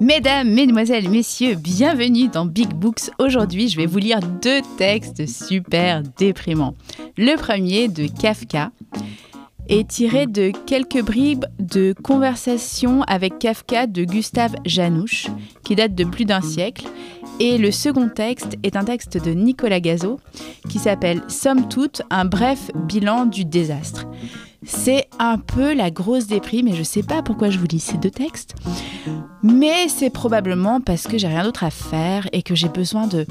Mesdames, Mesdemoiselles, Messieurs, bienvenue dans Big Books. Aujourd'hui, je vais vous lire deux textes super déprimants. Le premier de Kafka est tiré de quelques bribes de conversation avec Kafka de Gustave Janouche, qui date de plus d'un siècle. Et le second texte est un texte de Nicolas Gazo qui s'appelle Somme toute, un bref bilan du désastre. C'est un peu la grosse déprime et je sais pas pourquoi je vous lis ces deux textes, mais c'est probablement parce que j'ai rien d'autre à faire et que j'ai besoin de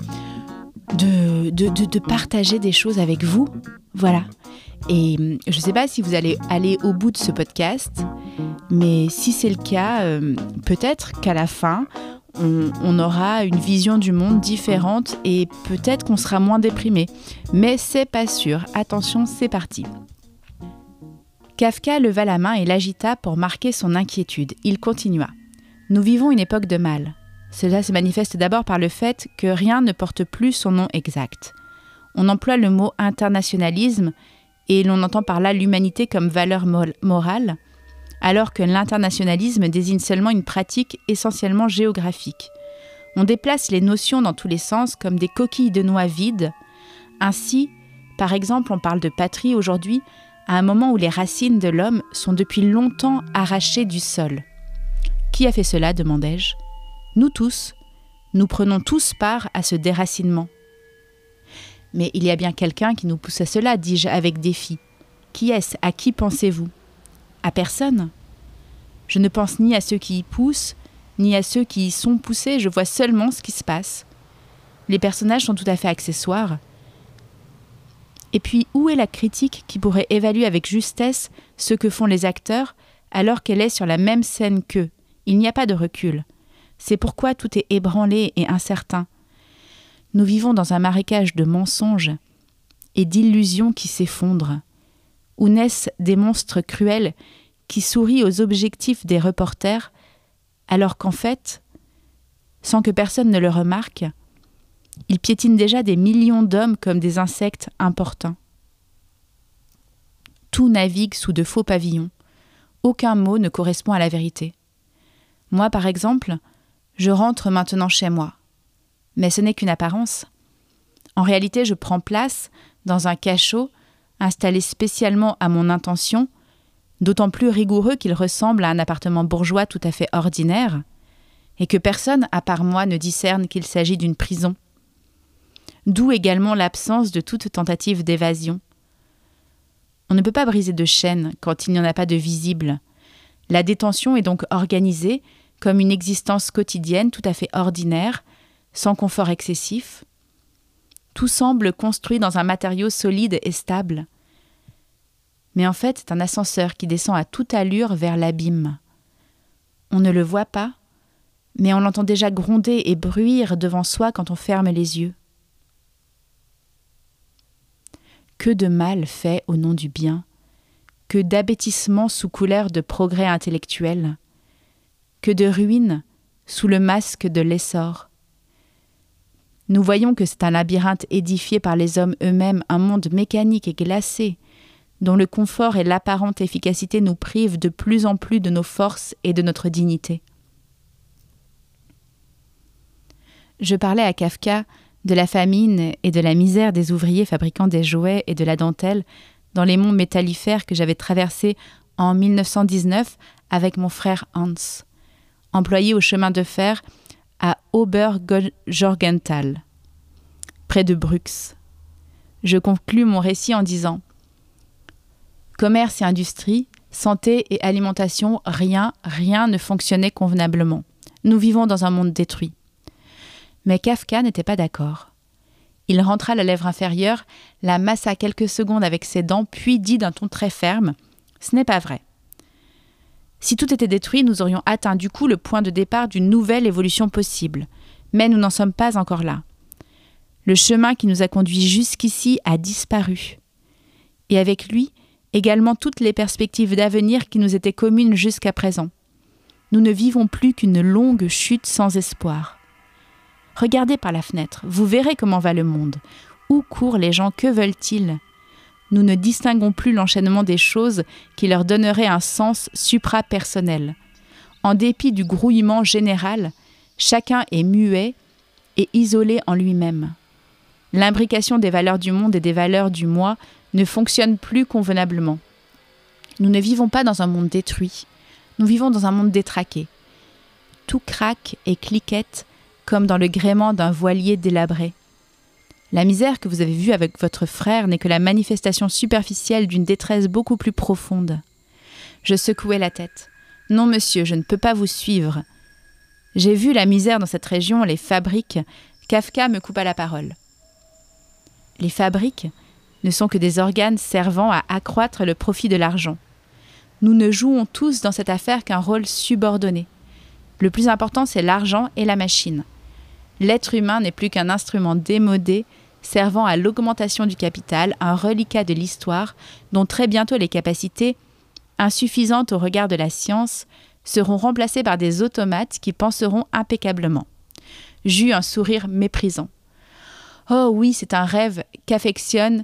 partager des choses avec vous. Voilà. Et je ne sais pas si vous allez aller au bout de ce podcast, mais si c'est le cas, euh, peut-être qu'à la fin, on, aura une vision du monde différente et peut-être qu'on sera moins déprimé. Mais c'est pas sûr. Attention, c'est parti. Kafka leva la main et l'agita pour marquer son inquiétude. Il continua. Nous vivons une époque de mal. Cela se manifeste d'abord par le fait que rien ne porte plus son nom exact. On emploie le mot internationalisme et l'on entend par là l'humanité comme valeur morale, alors que l'internationalisme désigne seulement une pratique essentiellement géographique. On déplace les notions dans tous les sens comme des coquilles de noix vides. Ainsi, par exemple, on parle de patrie aujourd'hui à un moment où les racines de l'homme sont depuis longtemps arrachées du sol. Qui a fait cela demandai-je. Nous tous. Nous prenons tous part à ce déracinement. Mais il y a bien quelqu'un qui nous pousse à cela, dis-je avec défi. Qui est-ce? À qui pensez-vous? À personne. Je ne pense ni à ceux qui y poussent, ni à ceux qui y sont poussés, je vois seulement ce qui se passe. Les personnages sont tout à fait accessoires, et puis, où est la critique qui pourrait évaluer avec justesse ce que font les acteurs alors qu'elle est sur la même scène qu'eux? Il n'y a pas de recul. C'est pourquoi tout est ébranlé et incertain. Nous vivons dans un marécage de mensonges et d'illusions qui s'effondrent, où naissent des monstres cruels qui sourient aux objectifs des reporters, alors qu'en fait, sans que personne ne le remarque, il piétine déjà des millions d'hommes comme des insectes importants. Tout navigue sous de faux pavillons. Aucun mot ne correspond à la vérité. Moi, par exemple, je rentre maintenant chez moi. Mais ce n'est qu'une apparence. En réalité, je prends place dans un cachot installé spécialement à mon intention, d'autant plus rigoureux qu'il ressemble à un appartement bourgeois tout à fait ordinaire, et que personne, à part moi, ne discerne qu'il s'agit d'une prison d'où également l'absence de toute tentative d'évasion. On ne peut pas briser de chaîne quand il n'y en a pas de visible. La détention est donc organisée comme une existence quotidienne tout à fait ordinaire, sans confort excessif. Tout semble construit dans un matériau solide et stable. Mais en fait, c'est un ascenseur qui descend à toute allure vers l'abîme. On ne le voit pas, mais on l'entend déjà gronder et bruire devant soi quand on ferme les yeux. Que de mal fait au nom du bien, que d'abêtissement sous couleur de progrès intellectuel, que de ruines sous le masque de l'essor. Nous voyons que c'est un labyrinthe édifié par les hommes eux-mêmes, un monde mécanique et glacé, dont le confort et l'apparente efficacité nous privent de plus en plus de nos forces et de notre dignité. Je parlais à Kafka de la famine et de la misère des ouvriers fabriquant des jouets et de la dentelle dans les monts métallifères que j'avais traversés en 1919 avec mon frère Hans, employé au chemin de fer à Oberjorgenthal, près de Brux. Je conclus mon récit en disant Commerce et industrie, santé et alimentation, rien, rien ne fonctionnait convenablement. Nous vivons dans un monde détruit. Mais Kafka n'était pas d'accord. Il rentra la lèvre inférieure, la massa quelques secondes avec ses dents, puis dit d'un ton très ferme Ce n'est pas vrai. Si tout était détruit, nous aurions atteint du coup le point de départ d'une nouvelle évolution possible. Mais nous n'en sommes pas encore là. Le chemin qui nous a conduits jusqu'ici a disparu. Et avec lui, également toutes les perspectives d'avenir qui nous étaient communes jusqu'à présent. Nous ne vivons plus qu'une longue chute sans espoir. Regardez par la fenêtre, vous verrez comment va le monde. Où courent les gens, que veulent-ils? Nous ne distinguons plus l'enchaînement des choses qui leur donnerait un sens suprapersonnel. En dépit du grouillement général, chacun est muet et isolé en lui-même. L'imbrication des valeurs du monde et des valeurs du moi ne fonctionne plus convenablement. Nous ne vivons pas dans un monde détruit, nous vivons dans un monde détraqué. Tout craque et cliquette comme dans le gréement d'un voilier délabré. La misère que vous avez vue avec votre frère n'est que la manifestation superficielle d'une détresse beaucoup plus profonde. Je secouai la tête. Non, monsieur, je ne peux pas vous suivre. J'ai vu la misère dans cette région, les fabriques. Kafka me coupa la parole. Les fabriques ne sont que des organes servant à accroître le profit de l'argent. Nous ne jouons tous dans cette affaire qu'un rôle subordonné. Le plus important, c'est l'argent et la machine. L'être humain n'est plus qu'un instrument démodé servant à l'augmentation du capital, un reliquat de l'histoire dont très bientôt les capacités, insuffisantes au regard de la science, seront remplacées par des automates qui penseront impeccablement. J'eus un sourire méprisant. Oh oui, c'est un rêve qu'affectionne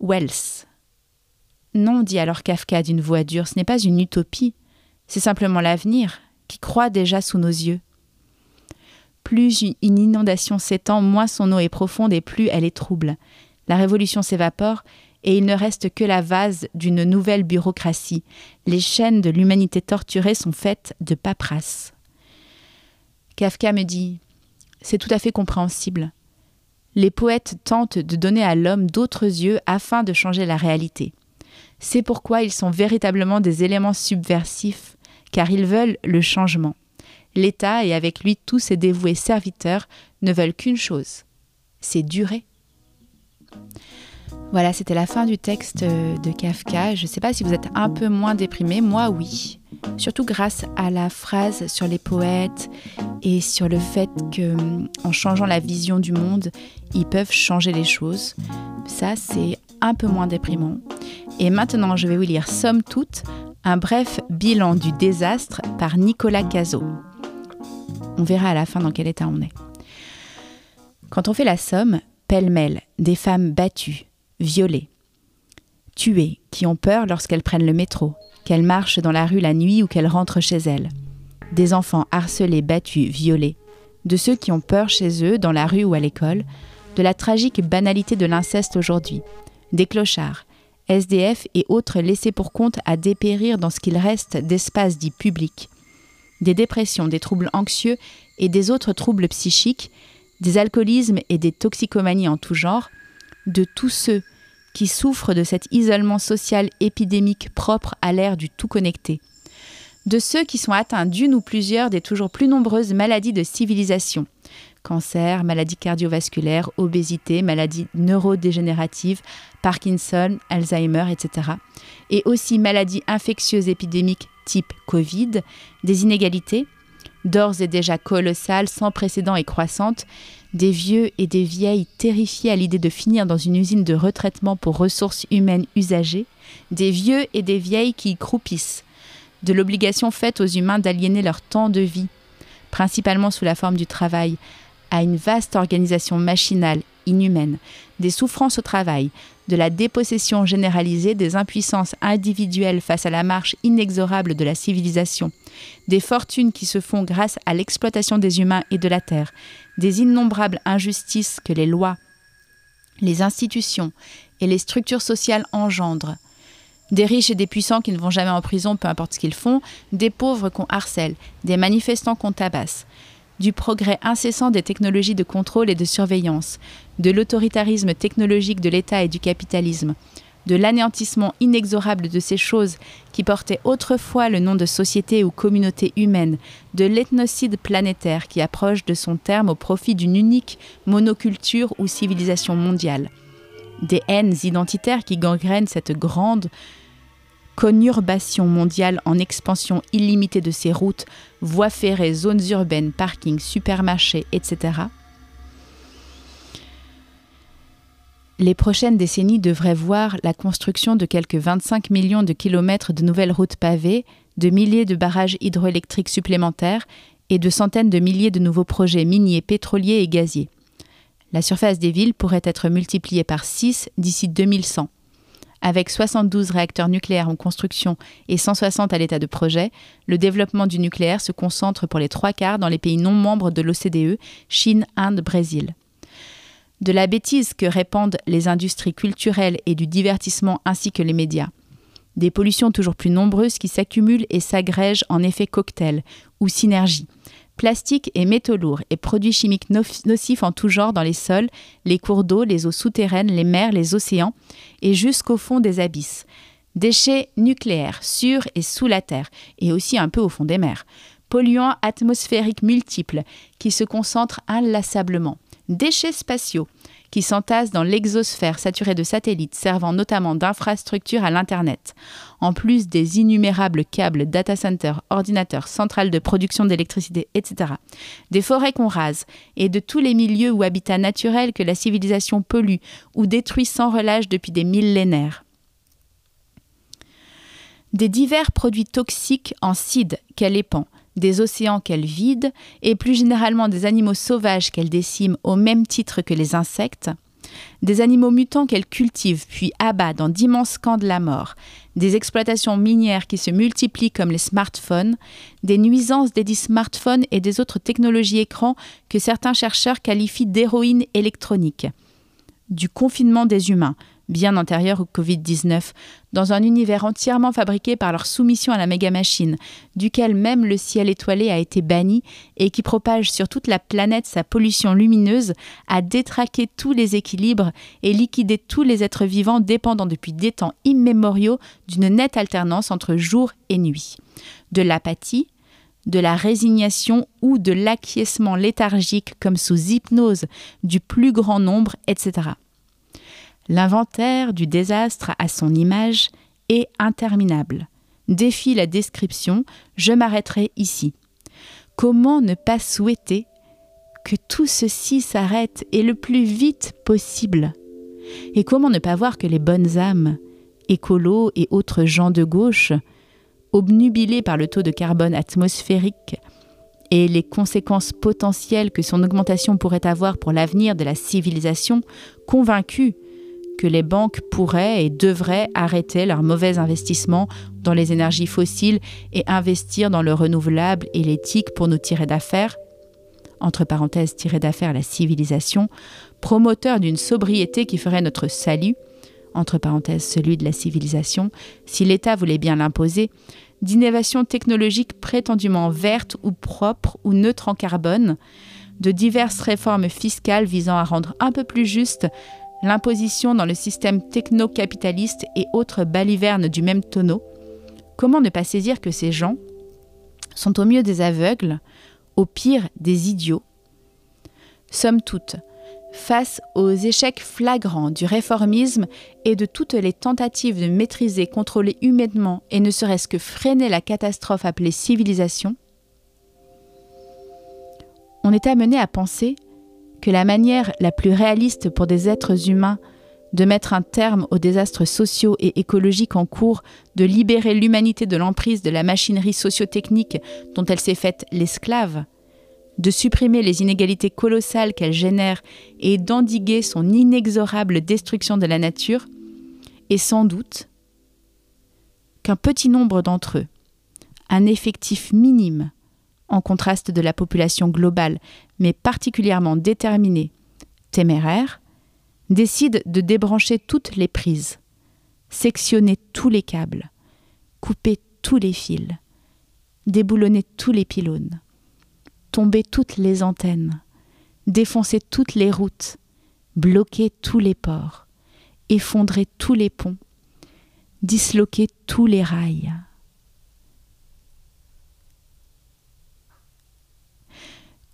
Wells. Non, dit alors Kafka d'une voix dure, ce n'est pas une utopie, c'est simplement l'avenir qui croît déjà sous nos yeux. Plus une inondation s'étend, moins son eau est profonde et plus elle est trouble. La révolution s'évapore et il ne reste que la vase d'une nouvelle bureaucratie. Les chaînes de l'humanité torturée sont faites de paperasse. Kafka me dit C'est tout à fait compréhensible. Les poètes tentent de donner à l'homme d'autres yeux afin de changer la réalité. C'est pourquoi ils sont véritablement des éléments subversifs, car ils veulent le changement l'État et avec lui tous ses dévoués serviteurs ne veulent qu'une chose, c'est durer. Voilà, c'était la fin du texte de Kafka. Je ne sais pas si vous êtes un peu moins déprimé, moi oui. Surtout grâce à la phrase sur les poètes et sur le fait que en changeant la vision du monde, ils peuvent changer les choses. Ça, c'est un peu moins déprimant. Et maintenant, je vais vous lire Somme toute, un bref bilan du désastre par Nicolas Cazot. On verra à la fin dans quel état on est. Quand on fait la somme, pêle-mêle, des femmes battues, violées, tuées, qui ont peur lorsqu'elles prennent le métro, qu'elles marchent dans la rue la nuit ou qu'elles rentrent chez elles. Des enfants harcelés, battus, violés. De ceux qui ont peur chez eux, dans la rue ou à l'école. De la tragique banalité de l'inceste aujourd'hui. Des clochards, SDF et autres laissés pour compte à dépérir dans ce qu'il reste d'espace dit public des dépressions, des troubles anxieux et des autres troubles psychiques, des alcoolismes et des toxicomanies en tout genre, de tous ceux qui souffrent de cet isolement social épidémique propre à l'ère du tout connecté, de ceux qui sont atteints d'une ou plusieurs des toujours plus nombreuses maladies de civilisation, cancer, maladies cardiovasculaires, obésité, maladies neurodégénératives, Parkinson, Alzheimer, etc. Et aussi maladies infectieuses épidémiques type Covid, des inégalités, d'ores et déjà colossales, sans précédent et croissantes, des vieux et des vieilles terrifiés à l'idée de finir dans une usine de retraitement pour ressources humaines usagées, des vieux et des vieilles qui y croupissent, de l'obligation faite aux humains d'aliéner leur temps de vie, principalement sous la forme du travail, à une vaste organisation machinale, inhumaine, des souffrances au travail, de la dépossession généralisée des impuissances individuelles face à la marche inexorable de la civilisation, des fortunes qui se font grâce à l'exploitation des humains et de la terre, des innombrables injustices que les lois, les institutions et les structures sociales engendrent, des riches et des puissants qui ne vont jamais en prison, peu importe ce qu'ils font, des pauvres qu'on harcèle, des manifestants qu'on tabasse, du progrès incessant des technologies de contrôle et de surveillance, de l'autoritarisme technologique de l'État et du capitalisme, de l'anéantissement inexorable de ces choses qui portaient autrefois le nom de société ou communauté humaine, de l'ethnocide planétaire qui approche de son terme au profit d'une unique monoculture ou civilisation mondiale, des haines identitaires qui gangrènent cette grande conurbation mondiale en expansion illimitée de ses routes, voies ferrées, zones urbaines, parkings, supermarchés, etc. Les prochaines décennies devraient voir la construction de quelques 25 millions de kilomètres de nouvelles routes pavées, de milliers de barrages hydroélectriques supplémentaires et de centaines de milliers de nouveaux projets miniers, pétroliers et gaziers. La surface des villes pourrait être multipliée par 6 d'ici 2100. Avec 72 réacteurs nucléaires en construction et 160 à l'état de projet, le développement du nucléaire se concentre pour les trois quarts dans les pays non membres de l'OCDE, Chine, Inde, Brésil. De la bêtise que répandent les industries culturelles et du divertissement ainsi que les médias. Des pollutions toujours plus nombreuses qui s'accumulent et s'agrègent en effet cocktail ou synergie Plastiques et métaux lourds et produits chimiques nocifs en tout genre dans les sols, les cours d'eau, les eaux souterraines, les mers, les océans et jusqu'au fond des abysses. Déchets nucléaires sur et sous la terre et aussi un peu au fond des mers. Polluants atmosphériques multiples qui se concentrent inlassablement. Déchets spatiaux qui s'entassent dans l'exosphère saturée de satellites servant notamment d'infrastructures à l'Internet, en plus des innumérables câbles data centers, ordinateurs, centrales de production d'électricité, etc. Des forêts qu'on rase et de tous les milieux ou habitats naturels que la civilisation pollue ou détruit sans relâche depuis des millénaires des divers produits toxiques en cide qu'elle épand, des océans qu'elle vide, et plus généralement des animaux sauvages qu'elle décime au même titre que les insectes, des animaux mutants qu'elle cultive puis abat dans d'immenses camps de la mort, des exploitations minières qui se multiplient comme les smartphones, des nuisances des dits smartphones et des autres technologies écrans que certains chercheurs qualifient d'héroïne électronique, du confinement des humains, bien antérieure au Covid-19, dans un univers entièrement fabriqué par leur soumission à la méga-machine, duquel même le ciel étoilé a été banni et qui propage sur toute la planète sa pollution lumineuse, a détraqué tous les équilibres et liquidé tous les êtres vivants dépendant depuis des temps immémoriaux d'une nette alternance entre jour et nuit. De l'apathie, de la résignation ou de l'acquiescement léthargique comme sous hypnose du plus grand nombre, etc. L'inventaire du désastre à son image est interminable. Défie la description, je m'arrêterai ici. Comment ne pas souhaiter que tout ceci s'arrête et le plus vite possible? Et comment ne pas voir que les bonnes âmes, écolos et autres gens de gauche, obnubilés par le taux de carbone atmosphérique et les conséquences potentielles que son augmentation pourrait avoir pour l'avenir de la civilisation, convaincus que les banques pourraient et devraient arrêter leurs mauvais investissements dans les énergies fossiles et investir dans le renouvelable et l'éthique pour nous tirer d'affaires, entre parenthèses tirer d'affaires la civilisation, promoteur d'une sobriété qui ferait notre salut, entre parenthèses celui de la civilisation, si l'État voulait bien l'imposer, d'innovations technologiques prétendument vertes ou propres ou neutres en carbone, de diverses réformes fiscales visant à rendre un peu plus juste l'imposition dans le système techno-capitaliste et autres balivernes du même tonneau, comment ne pas saisir que ces gens sont au mieux des aveugles, au pire des idiots? Somme toute, face aux échecs flagrants du réformisme et de toutes les tentatives de maîtriser, contrôler humainement et ne serait-ce que freiner la catastrophe appelée civilisation, on est amené à penser que la manière la plus réaliste pour des êtres humains de mettre un terme aux désastres sociaux et écologiques en cours, de libérer l'humanité de l'emprise de la machinerie socio-technique dont elle s'est faite l'esclave, de supprimer les inégalités colossales qu'elle génère et d'endiguer son inexorable destruction de la nature, et sans doute qu'un petit nombre d'entre eux, un effectif minime, en contraste de la population globale, mais particulièrement déterminée, téméraire, décide de débrancher toutes les prises, sectionner tous les câbles, couper tous les fils, déboulonner tous les pylônes, tomber toutes les antennes, défoncer toutes les routes, bloquer tous les ports, effondrer tous les ponts, disloquer tous les rails.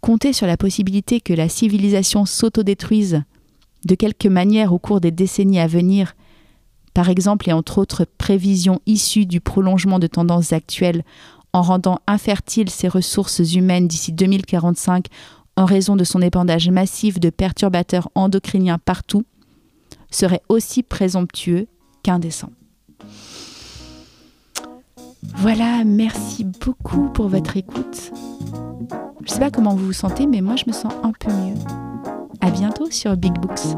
Compter sur la possibilité que la civilisation s'autodétruise de quelque manière au cours des décennies à venir, par exemple et entre autres prévisions issues du prolongement de tendances actuelles, en rendant infertiles ses ressources humaines d'ici 2045 en raison de son épandage massif de perturbateurs endocriniens partout, serait aussi présomptueux qu'indécent. Voilà, merci beaucoup pour votre écoute. Je sais pas comment vous vous sentez, mais moi je me sens un peu mieux. À bientôt sur Big Books.